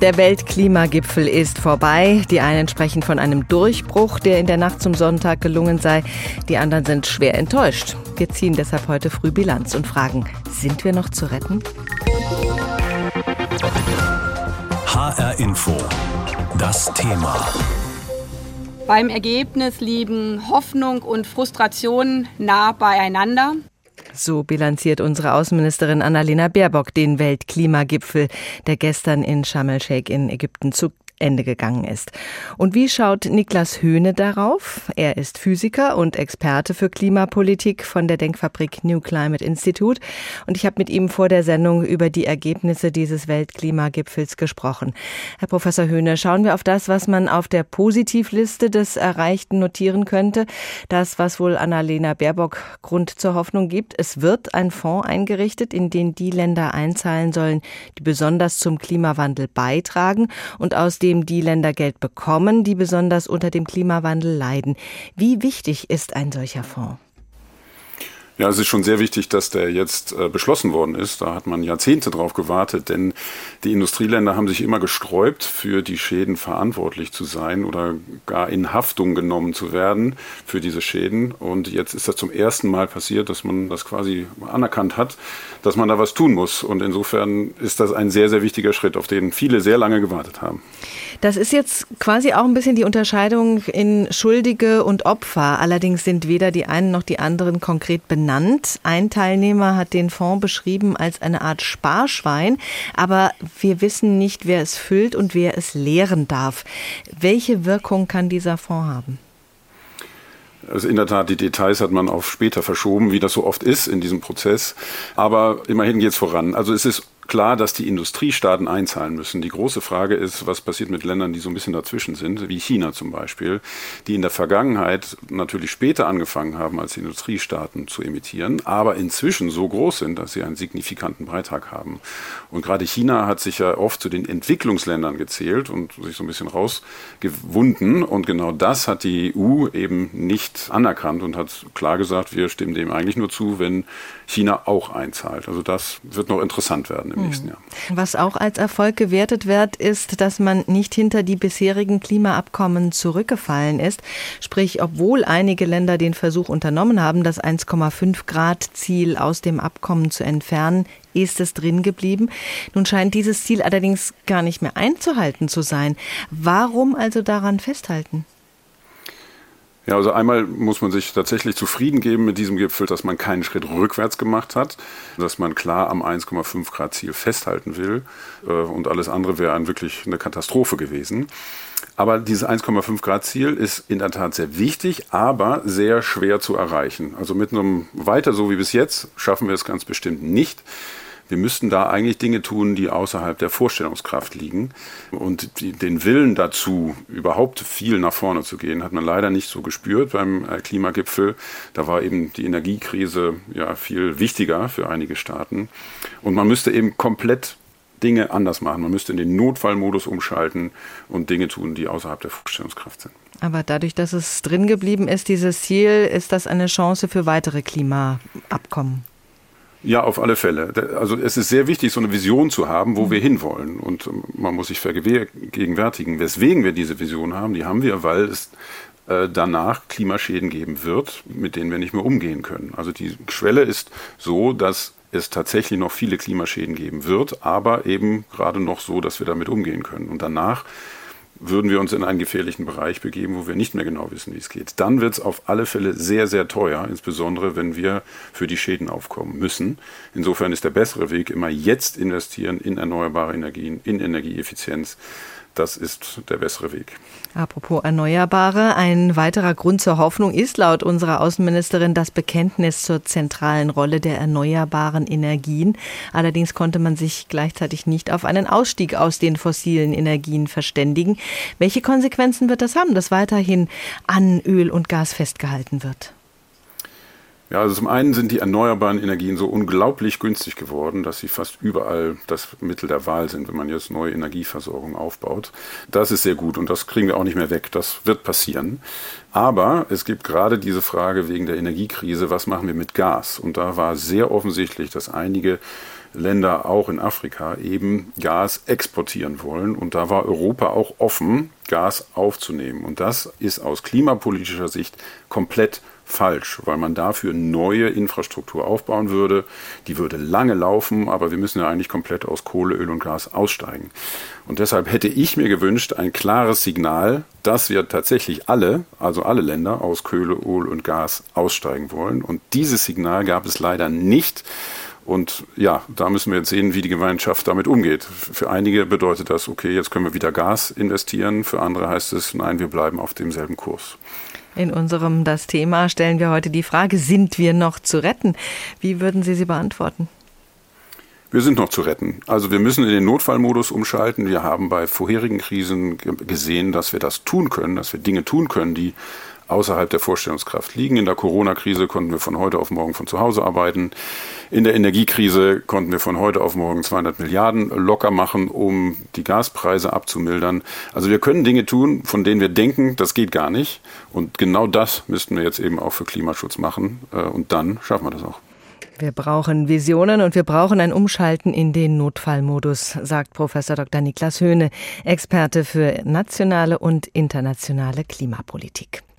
Der Weltklimagipfel ist vorbei. Die einen sprechen von einem Durchbruch, der in der Nacht zum Sonntag gelungen sei. Die anderen sind schwer enttäuscht. Wir ziehen deshalb heute früh Bilanz und fragen, sind wir noch zu retten? HR Info. Das Thema. Beim Ergebnis liegen Hoffnung und Frustration nah beieinander. So bilanziert unsere Außenministerin Annalena Baerbock den Weltklimagipfel, der gestern in Sharm el-Sheikh in Ägypten zu Ende gegangen ist. Und wie schaut Niklas Höhne darauf? Er ist Physiker und Experte für Klimapolitik von der Denkfabrik New Climate Institute. Und ich habe mit ihm vor der Sendung über die Ergebnisse dieses Weltklimagipfels gesprochen. Herr Professor Höhne, schauen wir auf das, was man auf der Positivliste des Erreichten notieren könnte. Das, was wohl Annalena Baerbock Grund zur Hoffnung gibt. Es wird ein Fonds eingerichtet, in den die Länder einzahlen sollen, die besonders zum Klimawandel beitragen und aus dem dem die Länder Geld bekommen, die besonders unter dem Klimawandel leiden. Wie wichtig ist ein solcher Fonds? Ja, es ist schon sehr wichtig, dass der jetzt äh, beschlossen worden ist. Da hat man Jahrzehnte drauf gewartet, denn die Industrieländer haben sich immer gesträubt, für die Schäden verantwortlich zu sein oder gar in Haftung genommen zu werden für diese Schäden. Und jetzt ist das zum ersten Mal passiert, dass man das quasi anerkannt hat, dass man da was tun muss. Und insofern ist das ein sehr, sehr wichtiger Schritt, auf den viele sehr lange gewartet haben. Das ist jetzt quasi auch ein bisschen die Unterscheidung in Schuldige und Opfer. Allerdings sind weder die einen noch die anderen konkret benannt. Ein Teilnehmer hat den Fonds beschrieben als eine Art Sparschwein, aber wir wissen nicht, wer es füllt und wer es leeren darf. Welche Wirkung kann dieser Fonds haben? Also in der Tat, die Details hat man auf später verschoben, wie das so oft ist in diesem Prozess. Aber immerhin geht es voran. Also es ist klar, dass die Industriestaaten einzahlen müssen. Die große Frage ist, was passiert mit Ländern, die so ein bisschen dazwischen sind, wie China zum Beispiel, die in der Vergangenheit natürlich später angefangen haben, als Industriestaaten zu emittieren, aber inzwischen so groß sind, dass sie einen signifikanten Beitrag haben. Und gerade China hat sich ja oft zu den Entwicklungsländern gezählt und sich so ein bisschen rausgewunden. Und genau das hat die EU eben nicht anerkannt und hat klar gesagt, wir stimmen dem eigentlich nur zu, wenn China auch einzahlt. Also das wird noch interessant werden im nächsten Jahr. Was auch als Erfolg gewertet wird, ist, dass man nicht hinter die bisherigen Klimaabkommen zurückgefallen ist. Sprich, obwohl einige Länder den Versuch unternommen haben, das 1,5 Grad Ziel aus dem Abkommen zu entfernen, ist es drin geblieben. Nun scheint dieses Ziel allerdings gar nicht mehr einzuhalten zu sein. Warum also daran festhalten? Ja, also einmal muss man sich tatsächlich zufrieden geben mit diesem Gipfel, dass man keinen Schritt rückwärts gemacht hat, dass man klar am 1,5 Grad Ziel festhalten will äh, und alles andere wäre ein, wirklich eine Katastrophe gewesen. Aber dieses 1,5 Grad Ziel ist in der Tat sehr wichtig, aber sehr schwer zu erreichen. Also mit einem weiter so wie bis jetzt schaffen wir es ganz bestimmt nicht. Wir müssten da eigentlich Dinge tun, die außerhalb der Vorstellungskraft liegen. Und den Willen dazu, überhaupt viel nach vorne zu gehen, hat man leider nicht so gespürt beim äh, Klimagipfel. Da war eben die Energiekrise ja viel wichtiger für einige Staaten. Und man müsste eben komplett Dinge anders machen. Man müsste in den Notfallmodus umschalten und Dinge tun, die außerhalb der Vorstellungskraft sind. Aber dadurch, dass es drin geblieben ist, dieses Ziel, ist das eine Chance für weitere Klimaabkommen? Ja, auf alle Fälle. Also es ist sehr wichtig, so eine Vision zu haben, wo mhm. wir hinwollen. Und ähm, man muss sich vergegenwärtigen, weswegen wir diese Vision haben. Die haben wir, weil es äh, danach Klimaschäden geben wird, mit denen wir nicht mehr umgehen können. Also die Schwelle ist so, dass es tatsächlich noch viele Klimaschäden geben wird, aber eben gerade noch so, dass wir damit umgehen können. Und danach würden wir uns in einen gefährlichen Bereich begeben, wo wir nicht mehr genau wissen, wie es geht. Dann wird es auf alle Fälle sehr, sehr teuer, insbesondere wenn wir für die Schäden aufkommen müssen. Insofern ist der bessere Weg immer jetzt investieren in erneuerbare Energien, in Energieeffizienz das ist der bessere Weg. Apropos Erneuerbare, ein weiterer Grund zur Hoffnung ist laut unserer Außenministerin das Bekenntnis zur zentralen Rolle der erneuerbaren Energien. Allerdings konnte man sich gleichzeitig nicht auf einen Ausstieg aus den fossilen Energien verständigen. Welche Konsequenzen wird das haben, dass weiterhin an Öl und Gas festgehalten wird? Ja, also zum einen sind die erneuerbaren Energien so unglaublich günstig geworden, dass sie fast überall das Mittel der Wahl sind, wenn man jetzt neue Energieversorgung aufbaut. Das ist sehr gut und das kriegen wir auch nicht mehr weg. Das wird passieren. Aber es gibt gerade diese Frage wegen der Energiekrise, was machen wir mit Gas? Und da war sehr offensichtlich, dass einige Länder auch in Afrika eben Gas exportieren wollen. Und da war Europa auch offen, Gas aufzunehmen. Und das ist aus klimapolitischer Sicht komplett falsch, weil man dafür neue Infrastruktur aufbauen würde. Die würde lange laufen, aber wir müssen ja eigentlich komplett aus Kohle, Öl und Gas aussteigen. Und deshalb hätte ich mir gewünscht, ein klares Signal, dass wir tatsächlich alle, also alle Länder aus Kohle, Öl und Gas aussteigen wollen. Und dieses Signal gab es leider nicht. Und ja, da müssen wir jetzt sehen, wie die Gemeinschaft damit umgeht. Für einige bedeutet das, okay, jetzt können wir wieder Gas investieren. Für andere heißt es, nein, wir bleiben auf demselben Kurs. In unserem Das Thema stellen wir heute die Frage, sind wir noch zu retten? Wie würden Sie sie beantworten? Wir sind noch zu retten. Also wir müssen in den Notfallmodus umschalten. Wir haben bei vorherigen Krisen gesehen, dass wir das tun können, dass wir Dinge tun können, die außerhalb der Vorstellungskraft liegen. In der Corona-Krise konnten wir von heute auf morgen von zu Hause arbeiten. In der Energiekrise konnten wir von heute auf morgen 200 Milliarden locker machen, um die Gaspreise abzumildern. Also wir können Dinge tun, von denen wir denken, das geht gar nicht. Und genau das müssten wir jetzt eben auch für Klimaschutz machen. Äh, und dann schaffen wir das auch. Wir brauchen Visionen und wir brauchen ein Umschalten in den Notfallmodus, sagt Professor Dr. Niklas Höhne, Experte für nationale und internationale Klimapolitik.